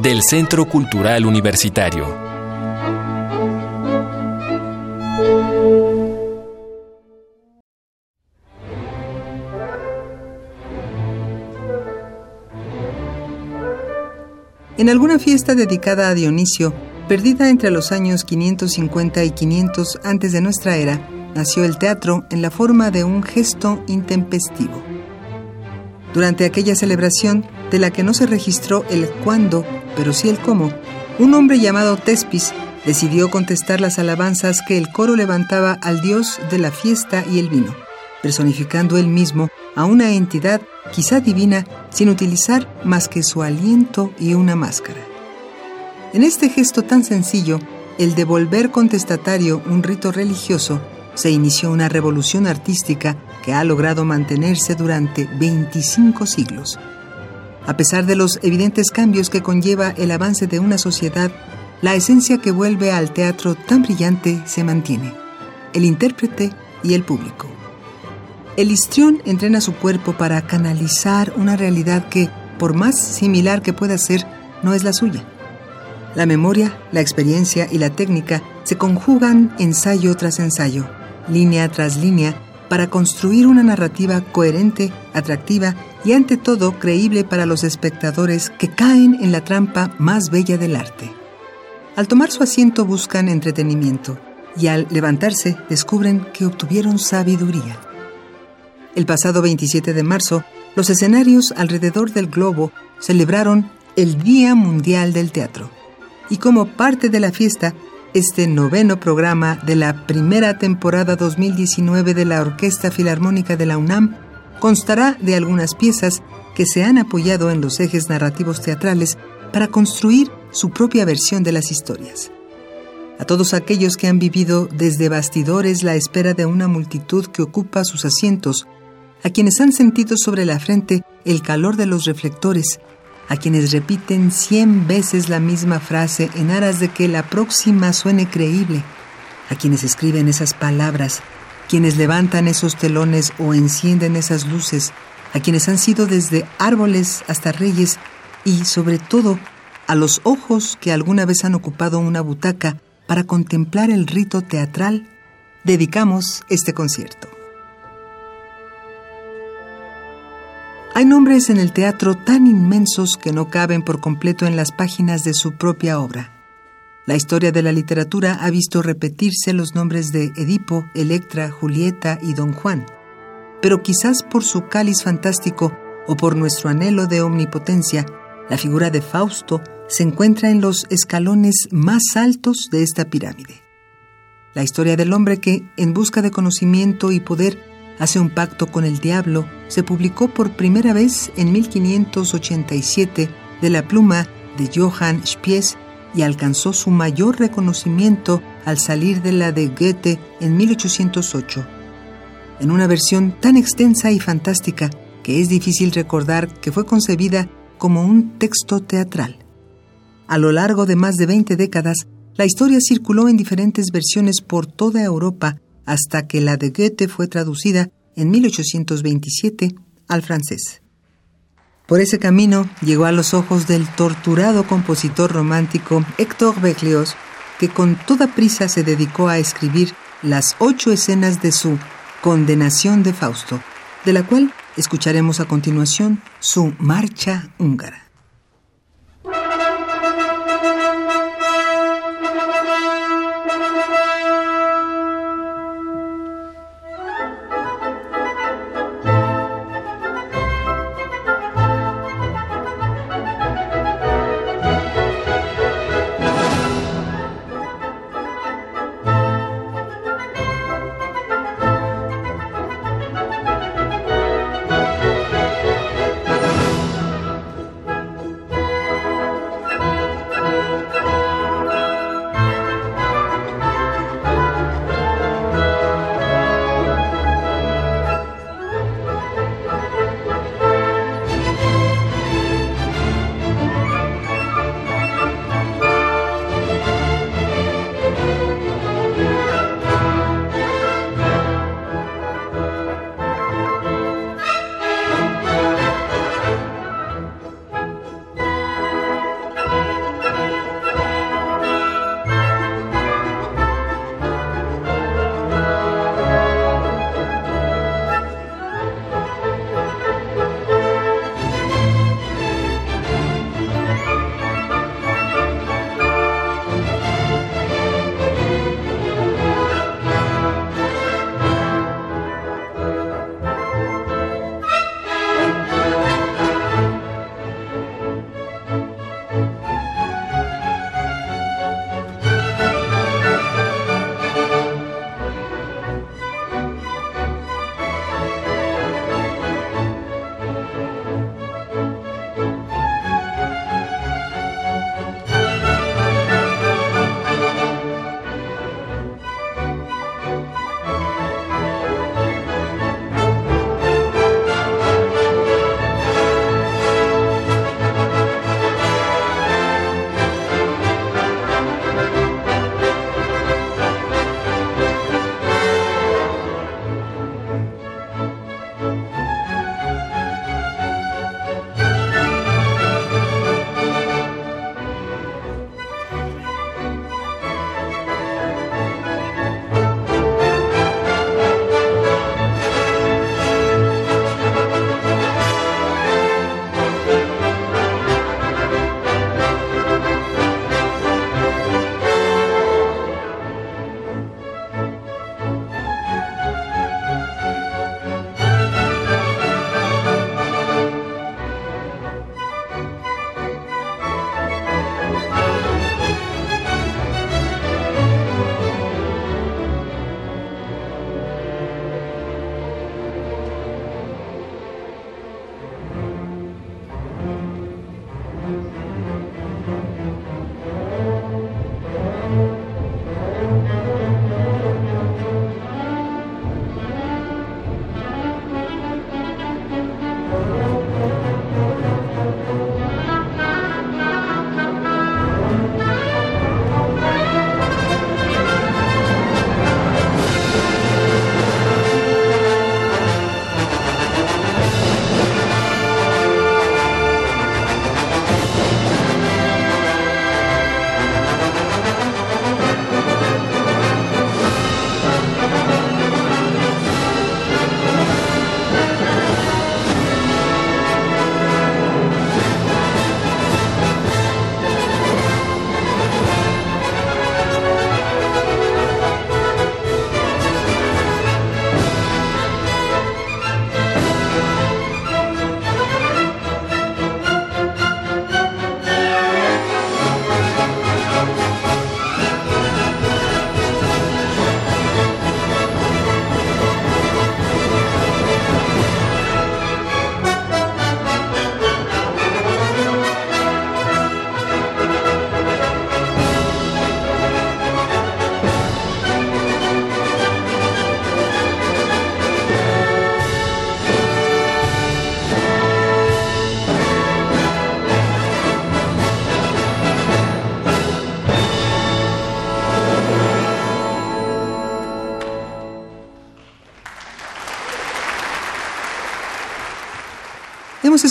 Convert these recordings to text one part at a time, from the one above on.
del Centro Cultural Universitario. En alguna fiesta dedicada a Dionisio, perdida entre los años 550 y 500 antes de nuestra era, nació el teatro en la forma de un gesto intempestivo. Durante aquella celebración, de la que no se registró el cuándo, pero sí el cómo, un hombre llamado Tespis decidió contestar las alabanzas que el coro levantaba al dios de la fiesta y el vino, personificando él mismo a una entidad quizá divina sin utilizar más que su aliento y una máscara. En este gesto tan sencillo, el de volver contestatario un rito religioso, se inició una revolución artística que ha logrado mantenerse durante 25 siglos. A pesar de los evidentes cambios que conlleva el avance de una sociedad, la esencia que vuelve al teatro tan brillante se mantiene, el intérprete y el público. El histrión entrena su cuerpo para canalizar una realidad que, por más similar que pueda ser, no es la suya. La memoria, la experiencia y la técnica se conjugan ensayo tras ensayo, línea tras línea, para construir una narrativa coherente, atractiva y ante todo creíble para los espectadores que caen en la trampa más bella del arte. Al tomar su asiento buscan entretenimiento y al levantarse descubren que obtuvieron sabiduría. El pasado 27 de marzo, los escenarios alrededor del globo celebraron el Día Mundial del Teatro. Y como parte de la fiesta, este noveno programa de la primera temporada 2019 de la Orquesta Filarmónica de la UNAM constará de algunas piezas que se han apoyado en los ejes narrativos teatrales para construir su propia versión de las historias. A todos aquellos que han vivido desde bastidores la espera de una multitud que ocupa sus asientos, a quienes han sentido sobre la frente el calor de los reflectores, a quienes repiten cien veces la misma frase en aras de que la próxima suene creíble, a quienes escriben esas palabras, quienes levantan esos telones o encienden esas luces, a quienes han sido desde árboles hasta reyes y, sobre todo, a los ojos que alguna vez han ocupado una butaca para contemplar el rito teatral, dedicamos este concierto. Hay nombres en el teatro tan inmensos que no caben por completo en las páginas de su propia obra. La historia de la literatura ha visto repetirse los nombres de Edipo, Electra, Julieta y Don Juan. Pero quizás por su cáliz fantástico o por nuestro anhelo de omnipotencia, la figura de Fausto se encuentra en los escalones más altos de esta pirámide. La historia del hombre que, en busca de conocimiento y poder, hace un pacto con el diablo, se publicó por primera vez en 1587 de la pluma de Johann Spies y alcanzó su mayor reconocimiento al salir de la de Goethe en 1808. En una versión tan extensa y fantástica que es difícil recordar que fue concebida como un texto teatral. A lo largo de más de 20 décadas, la historia circuló en diferentes versiones por toda Europa hasta que la de Goethe fue traducida en 1827 al francés. Por ese camino llegó a los ojos del torturado compositor romántico Héctor Berlioz, que con toda prisa se dedicó a escribir las ocho escenas de su Condenación de Fausto, de la cual escucharemos a continuación su Marcha húngara.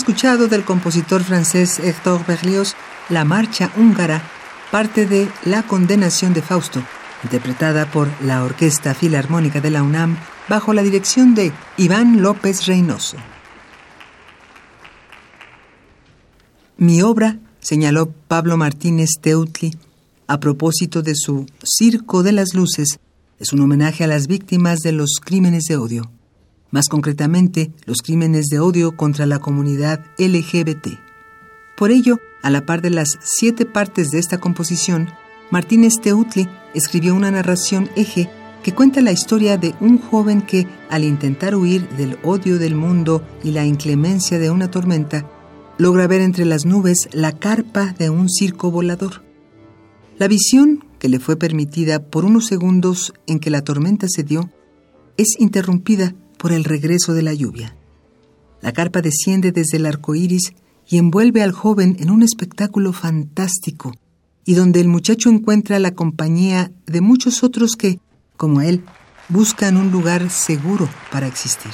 Escuchado del compositor francés Hector Berlioz la marcha húngara, parte de La condenación de Fausto, interpretada por la Orquesta Filarmónica de la UNAM bajo la dirección de Iván López Reynoso. Mi obra, señaló Pablo Martínez Teutli, a propósito de su Circo de las Luces, es un homenaje a las víctimas de los crímenes de odio, más concretamente los crímenes de odio contra la comunidad LGBT. Por ello, a la par de las siete partes de esta composición, Martínez Teutli escribió una narración eje que cuenta la historia de un joven que, al intentar huir del odio del mundo y la inclemencia de una tormenta, logra ver entre las nubes la carpa de un circo volador. La visión, que le fue permitida por unos segundos en que la tormenta se dio, es interrumpida por el regreso de la lluvia. La carpa desciende desde el arco iris y envuelve al joven en un espectáculo fantástico, y donde el muchacho encuentra la compañía de muchos otros que, como él, buscan un lugar seguro para existir.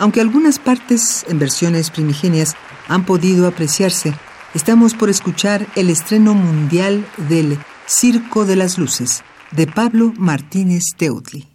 Aunque algunas partes en versiones primigenias han podido apreciarse, estamos por escuchar el estreno mundial del Circo de las Luces de Pablo Martínez Teutli.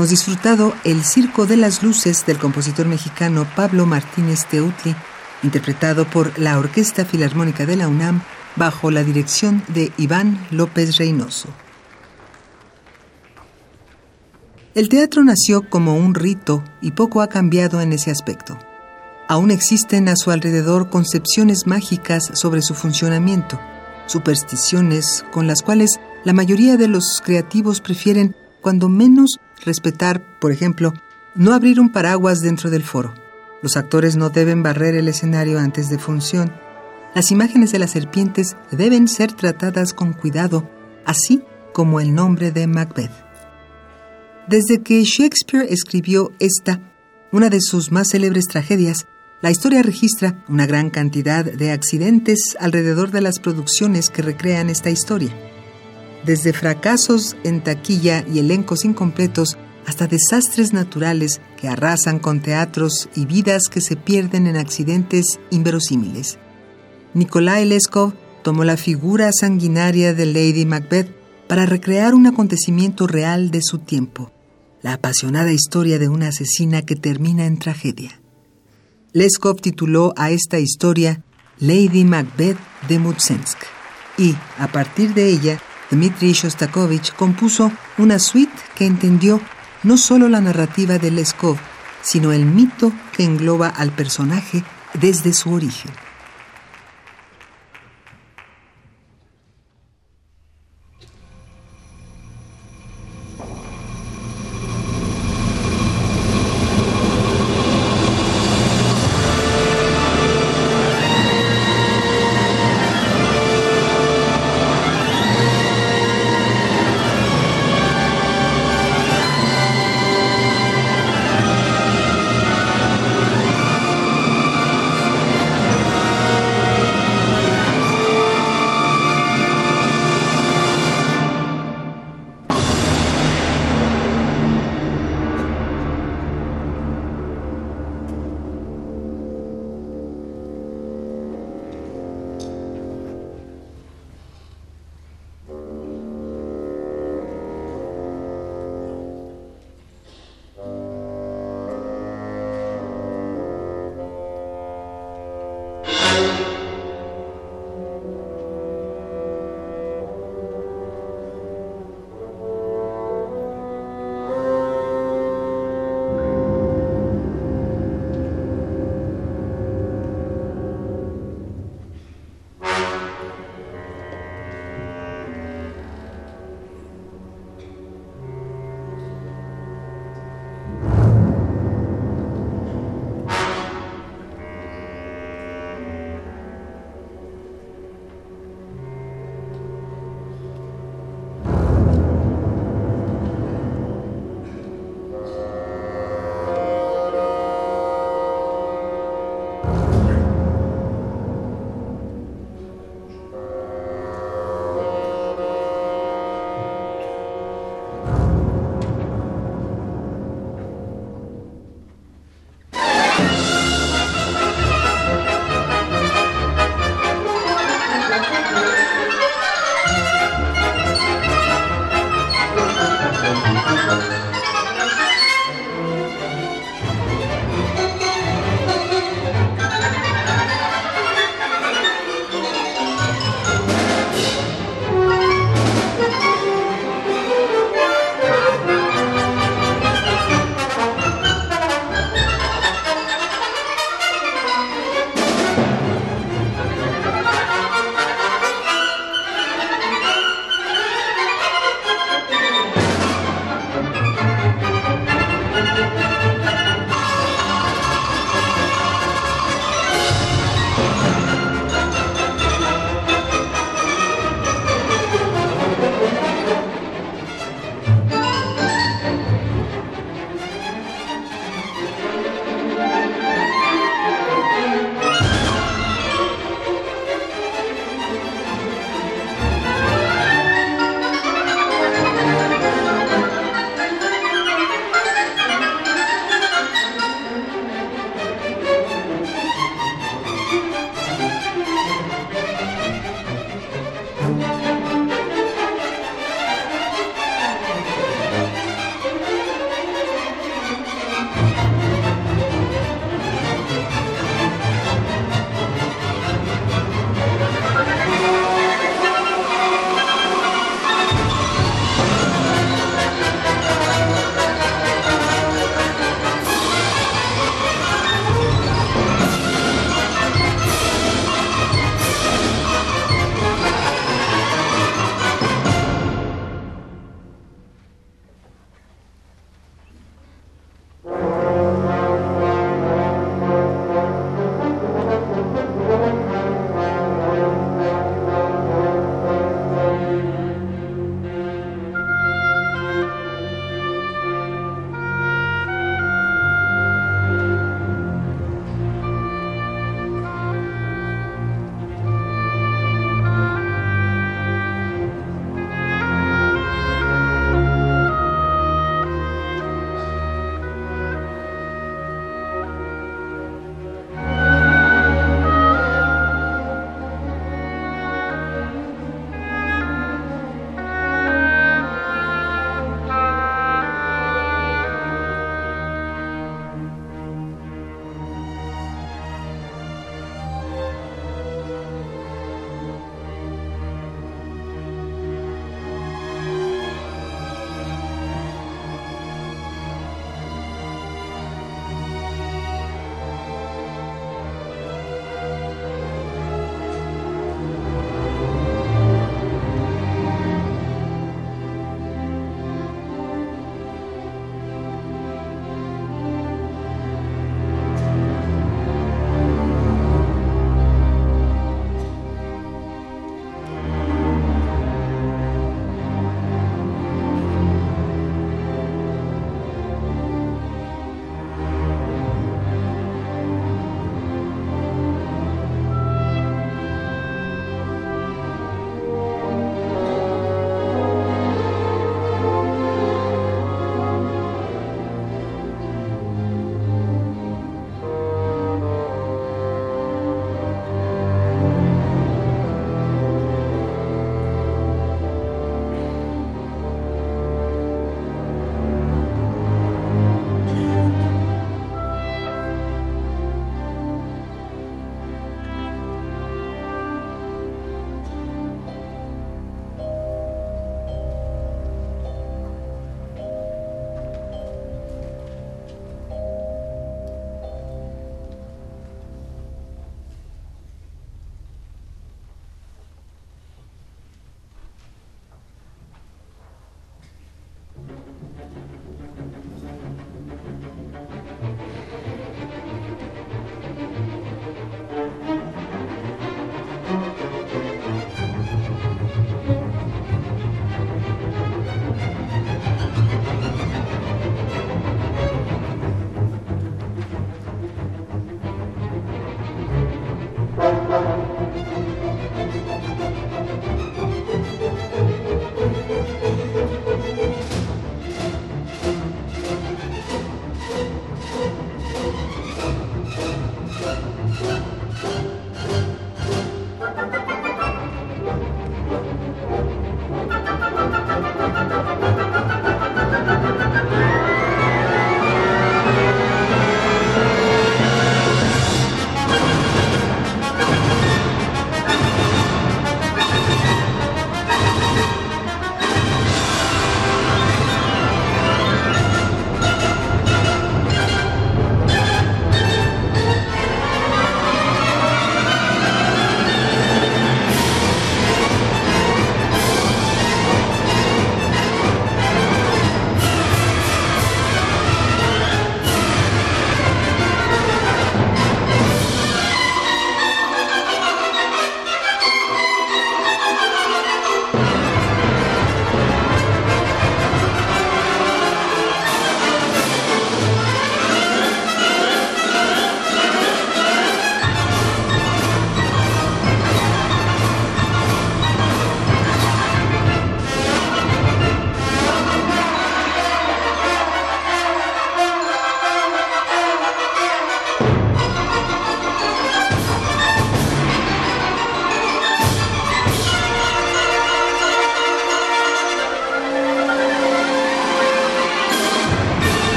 Hemos disfrutado El Circo de las Luces del compositor mexicano Pablo Martínez Teutli, interpretado por la Orquesta Filarmónica de la UNAM bajo la dirección de Iván López Reynoso. El teatro nació como un rito y poco ha cambiado en ese aspecto. Aún existen a su alrededor concepciones mágicas sobre su funcionamiento, supersticiones con las cuales la mayoría de los creativos prefieren, cuando menos, respetar, por ejemplo, no abrir un paraguas dentro del foro. Los actores no deben barrer el escenario antes de función. Las imágenes de las serpientes deben ser tratadas con cuidado, así como el nombre de Macbeth. Desde que Shakespeare escribió esta, una de sus más célebres tragedias, la historia registra una gran cantidad de accidentes alrededor de las producciones que recrean esta historia. Desde fracasos en taquilla y elencos incompletos hasta desastres naturales que arrasan con teatros y vidas que se pierden en accidentes inverosímiles. Nikolai Leskov tomó la figura sanguinaria de Lady Macbeth para recrear un acontecimiento real de su tiempo la apasionada historia de una asesina que termina en tragedia. Leskov tituló a esta historia Lady Macbeth de Mutsensk y, a partir de ella, Dmitri Shostakovich compuso una suite que entendió no solo la narrativa de Leskov, sino el mito que engloba al personaje desde su origen.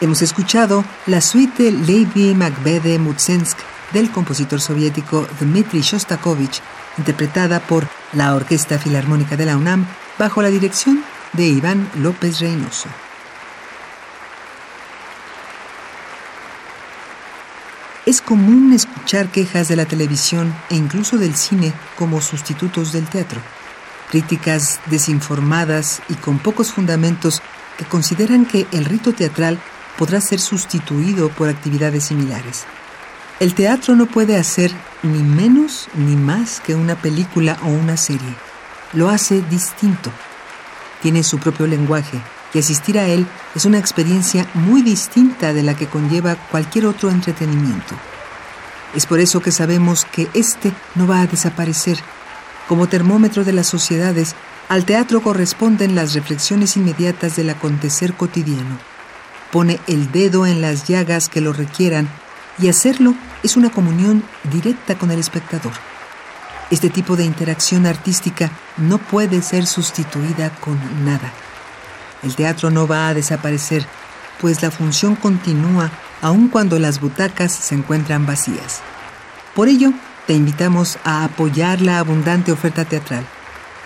Hemos escuchado la suite Lady Macbeth Mutsensk del compositor soviético Dmitri Shostakovich, interpretada por la Orquesta Filarmónica de la UNAM bajo la dirección de Iván López Reynoso. Es común escuchar quejas de la televisión e incluso del cine como sustitutos del teatro. Críticas desinformadas y con pocos fundamentos que consideran que el rito teatral podrá ser sustituido por actividades similares. El teatro no puede hacer ni menos ni más que una película o una serie. Lo hace distinto. Tiene su propio lenguaje y asistir a él es una experiencia muy distinta de la que conlleva cualquier otro entretenimiento. Es por eso que sabemos que este no va a desaparecer. Como termómetro de las sociedades, al teatro corresponden las reflexiones inmediatas del acontecer cotidiano. Pone el dedo en las llagas que lo requieran y hacerlo es una comunión directa con el espectador. Este tipo de interacción artística no puede ser sustituida con nada. El teatro no va a desaparecer, pues la función continúa aun cuando las butacas se encuentran vacías. Por ello, te invitamos a apoyar la abundante oferta teatral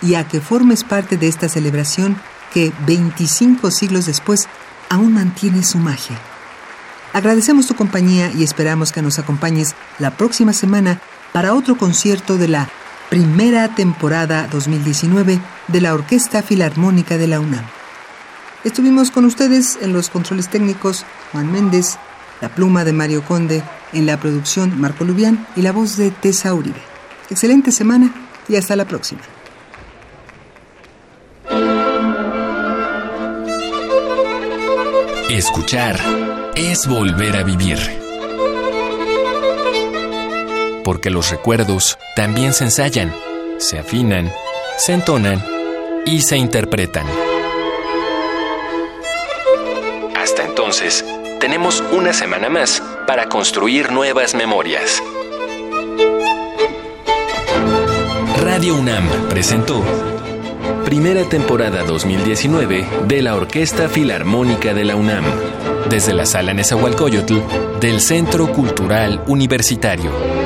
y a que formes parte de esta celebración que 25 siglos después aún mantiene su magia. Agradecemos tu compañía y esperamos que nos acompañes la próxima semana para otro concierto de la primera temporada 2019 de la Orquesta Filarmónica de la UNAM. Estuvimos con ustedes en los controles técnicos Juan Méndez, la pluma de Mario Conde, en la producción Marco Lubián y la voz de Tessa Uribe. Excelente semana y hasta la próxima. Escuchar es volver a vivir. Porque los recuerdos también se ensayan, se afinan, se entonan y se interpretan. Hasta entonces, tenemos una semana más para construir nuevas memorias. Radio UNAM presentó Primera temporada 2019 de la Orquesta Filarmónica de la UNAM desde la sala Nezahualcóyotl del Centro Cultural Universitario.